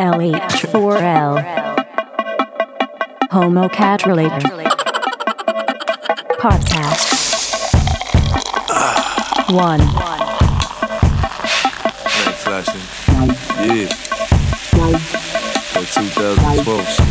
LH4L Homo Cat Relator Podcast. One. Night flashing. Yeah. Like 2012 shit.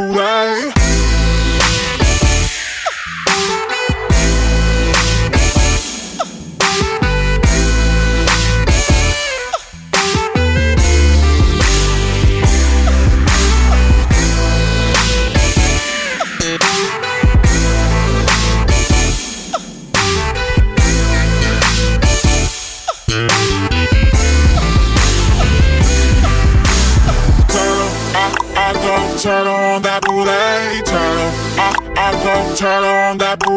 On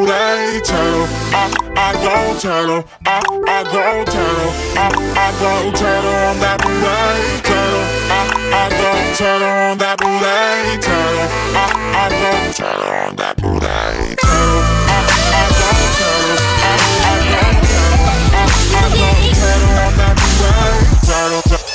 booty turtle. I, don't tell I turtle. I, I go turtle. I, I go turtle on that booty turtle. I, I go turtle on that booty turtle. I, I go turtle on that booty turtle. I, I go turtle. I, I go turtle. I, I go turtle on that booty turtle. Turtle, turtle,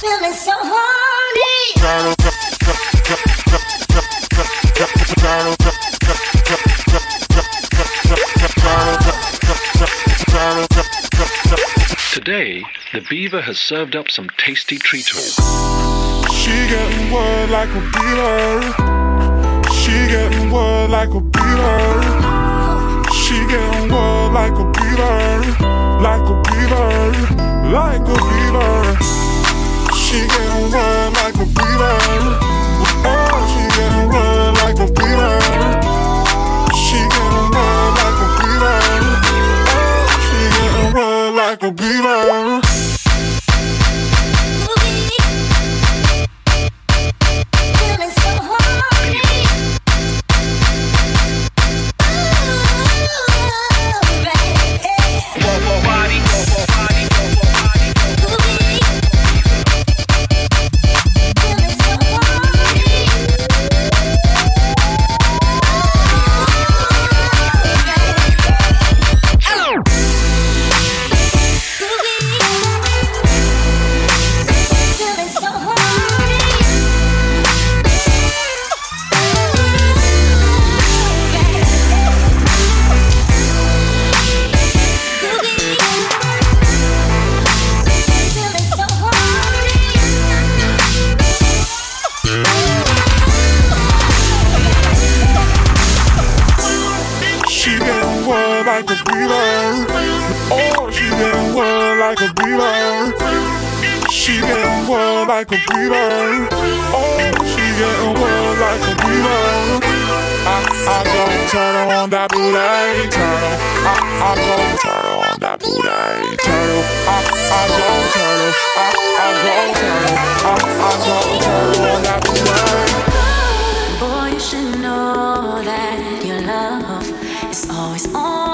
Feeling so horny. Today, the beaver has served up some tasty treats. She getting word like a beater. She getting word like a beater. She getting word like a beater. Like a beater. Like a beater. She getting word like a beater. Oh, she getting word like a beater. She getting word like a beater. Oh, she getting word like a beater. Like. Oh, she getting word like a beater. She getting word like a beater. Oh, she getting word like a beater. I, I go turtle on that booty turtle. I, I go turtle on that booty turtle. I, I go turtle. I, I go turtle. I, I go turtle on that booty. Boy, you should know that your love is always on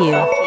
you.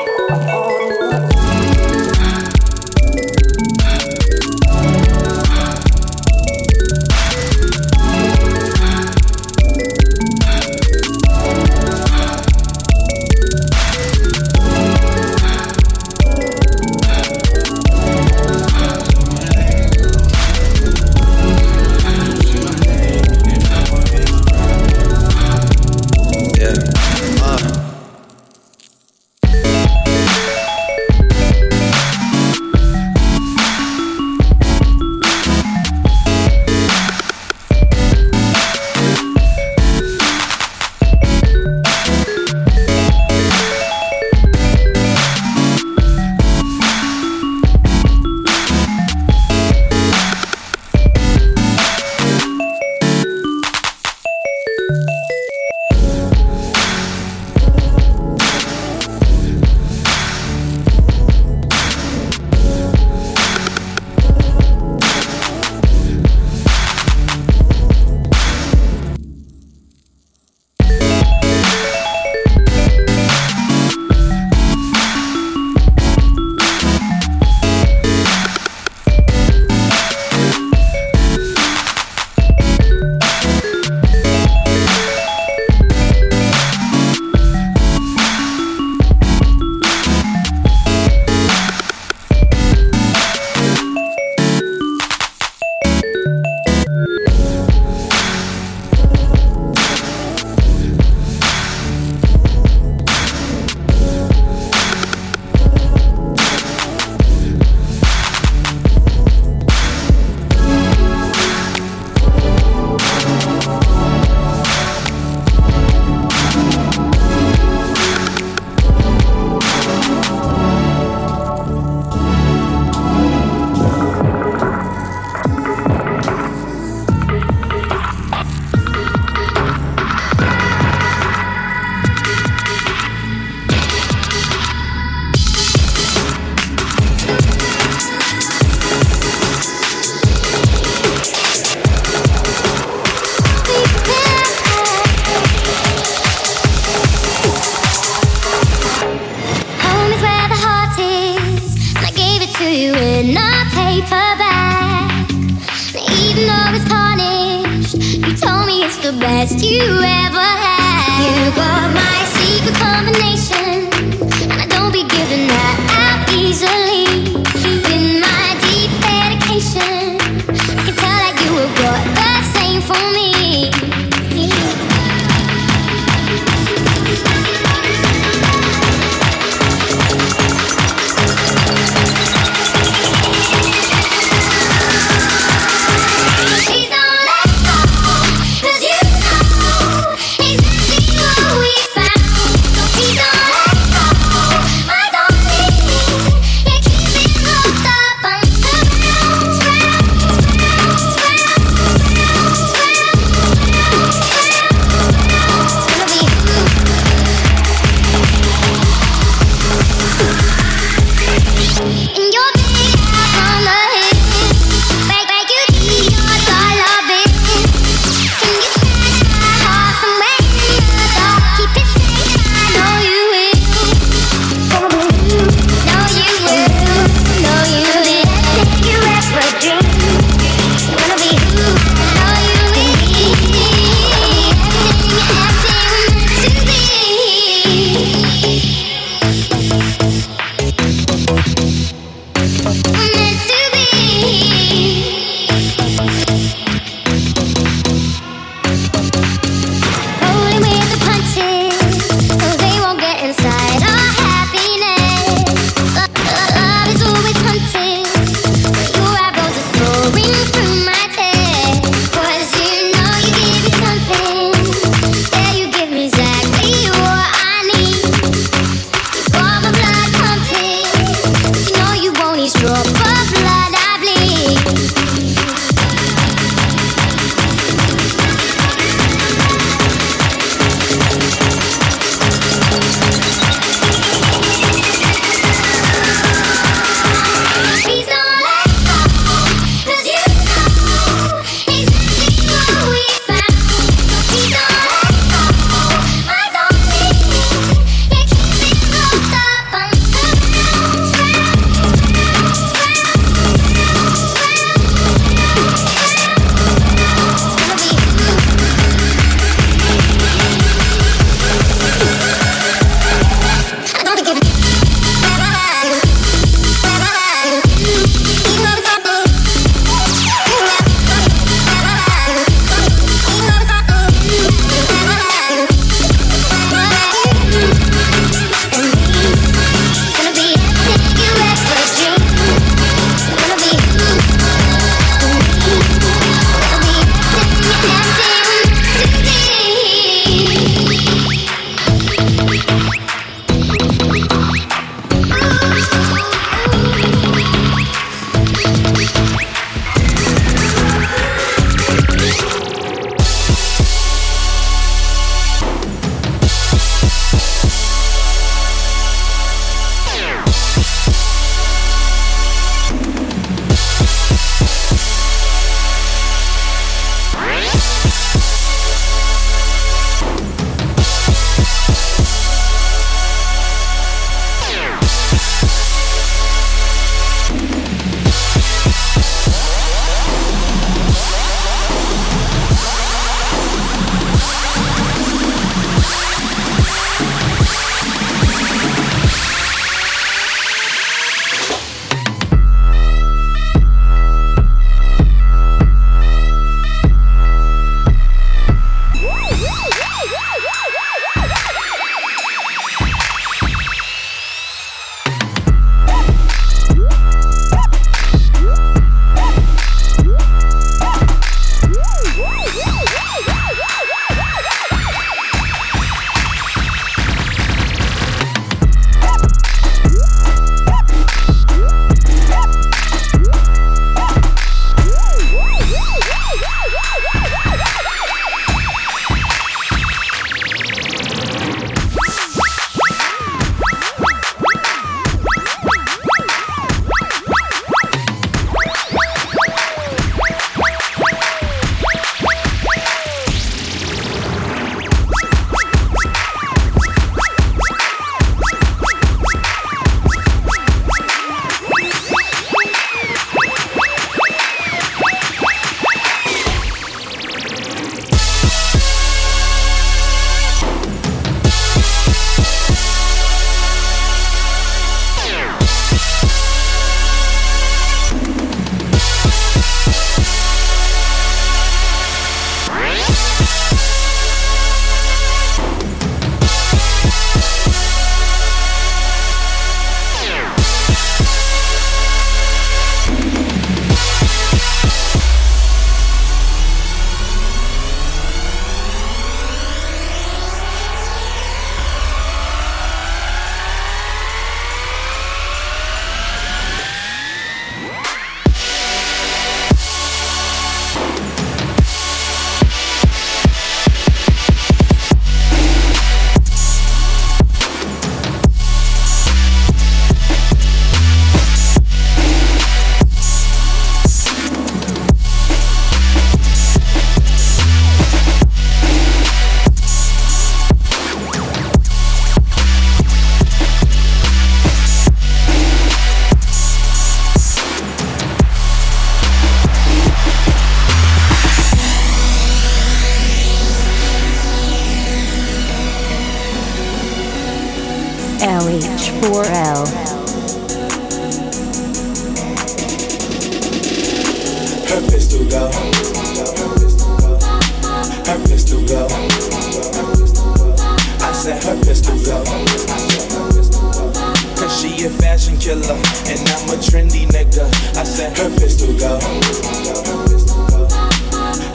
Killer and I'm a trendy nigga. I said her pistol go.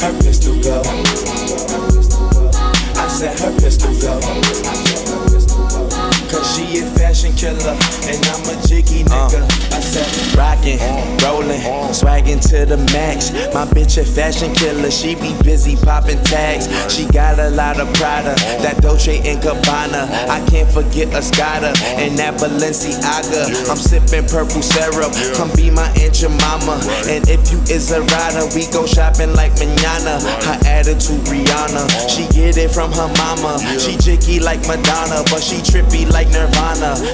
Her pistol go. I said her pistol go. She a fashion killer and I'm a jiggy uh. nigga. I said rockin', rollin', swaggin' to the max. My bitch a fashion killer, she be busy poppin' tags. She got a lot of Prada, that Dolce and Gabbana. I can't forget Escada and that Balenciaga. I'm sippin' purple syrup, come be my aunt your mama. And if you is a rider, we go shopping like manana. Her attitude Rihanna, she get it from her mama. She jiggy like Madonna, but she trippy like Nirvana.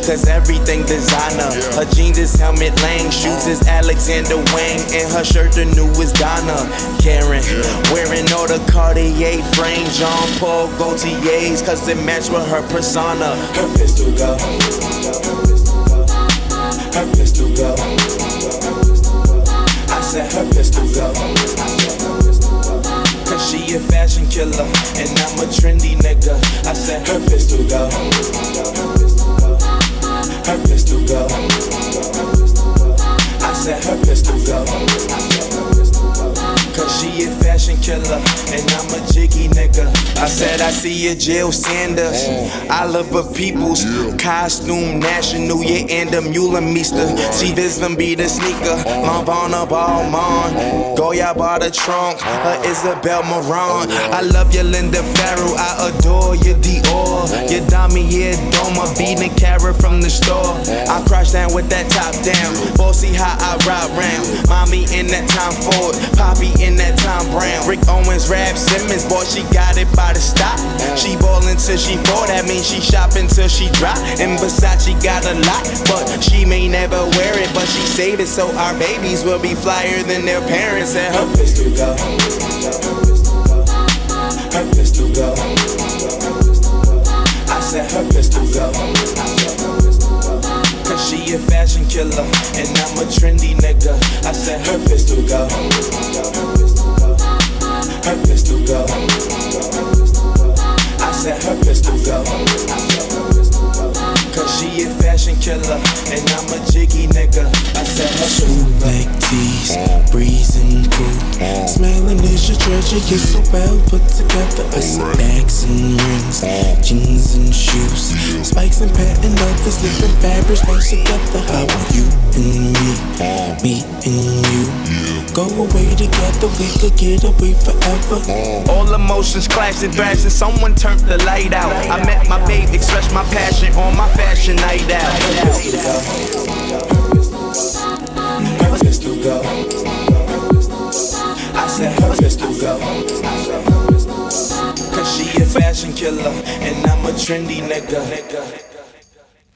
Cause everything designer. Her jeans is Helmut Lang, shoes is Alexander Wang, and her shirt the newest Donna. Karan, wearing all the Cartier frame, Jean Paul Gaultier's, cause it match with her persona. Her pistol go. Her pistol go. I said her pistol go. Cause she a fashion killer and I'm a trendy nigga. I said her pistol go. Her pistol go. I said her pistol go. Cause she a fashion killer and I'm a jiggy nigga. I said I see a Jil Sanders. Oh. I love her people's costume national, yeah, and a Mueller Meester. See this them be the sneaker. Oh. Mom on a Lavana Balmain. Oh. Goya bought a trunk. Her Isabel Marant. I love your Linda Farrow. I adore your Dior. Your Damir Doma beating carrot from the store. I crash down with that top down. Bossy how I ride round. Mommy in that time Ford. Poppy in that time Brown. Rick Owens, Raf Simons. Boy, she got it by the stop. She ballin' till she fall. That means she shopping till she drop. And Versace got a lot. But she may never wear it. But she save it so our babies will be flyer than their parents. And her pistol go. Her pistol go. I said her pistol go. Cause she a fashion killer and I'm a trendy nigga. I said her pistol go. Her pistol go. I said her pistol go. Cause she a fashion killer and I'm a jiggy nigga. I said her pistol go. Black tees, breezing cool. Smelling is your treasure, you're so well put together. I see bags and rings, jeans and shoes, and patent leathers, different fabrics match together. How are you and me, me and you? Go away together, we could get away forever. All emotions clashing, thrashing. Someone turned the light out. I met my babe, expressed my passion on my fashion night out. Her pistol go. I said her pistol go. Cause she a fashion killer and I'm a trendy nigga.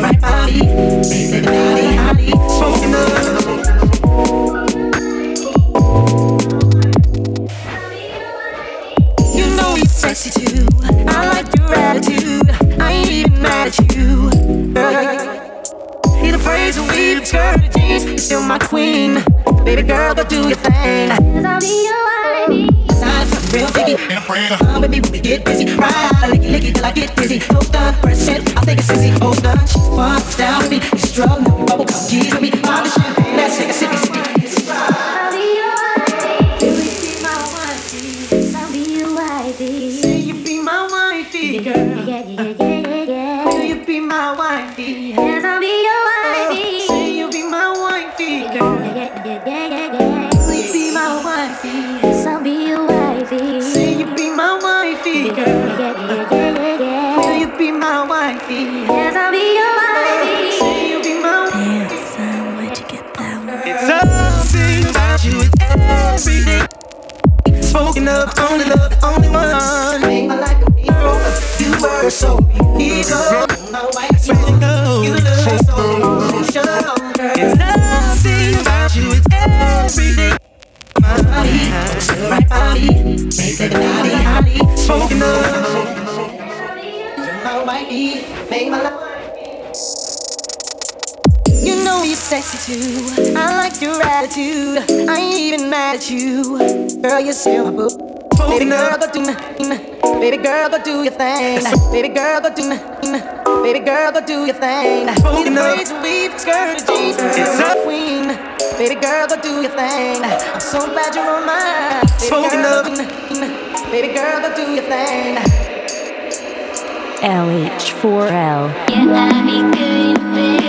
Right body, make body, spoken up. Skirt and jeans. You're still my queen. Baby girl, go do your thing. Cause I'll be your wife. Time for real biggie. Come with me when we get busy. Ride, I lick it, lick it till I get dizzy. Hold on, press it. I think it's sexy. Hold on, she wants down with me. You strong, now we bubble come tease with me. Pop the champagne, let's take a sippy, sippy. Love, the only one. Made my life a hero. You were so beautiful. My wife, you look so. It's something about you it's every day. My body, right body, make that body, body. Spoken of, you're my wifey, make my life. You know you're sexy too. I like your attitude. I ain't even mad at you. Girl, you sell my book. Baby girl, go do nah, Baby girl, go do your thing. Baby girl, go do nah, Baby girl, go do your thing. Need the braids and weave, skirt, jeans, girl, queen. Baby girl, go do your thing. I'm so glad you're on mine. Baby girl, go do nah, Baby girl, go do your thing. LH4L. Yeah, I'll be good, good,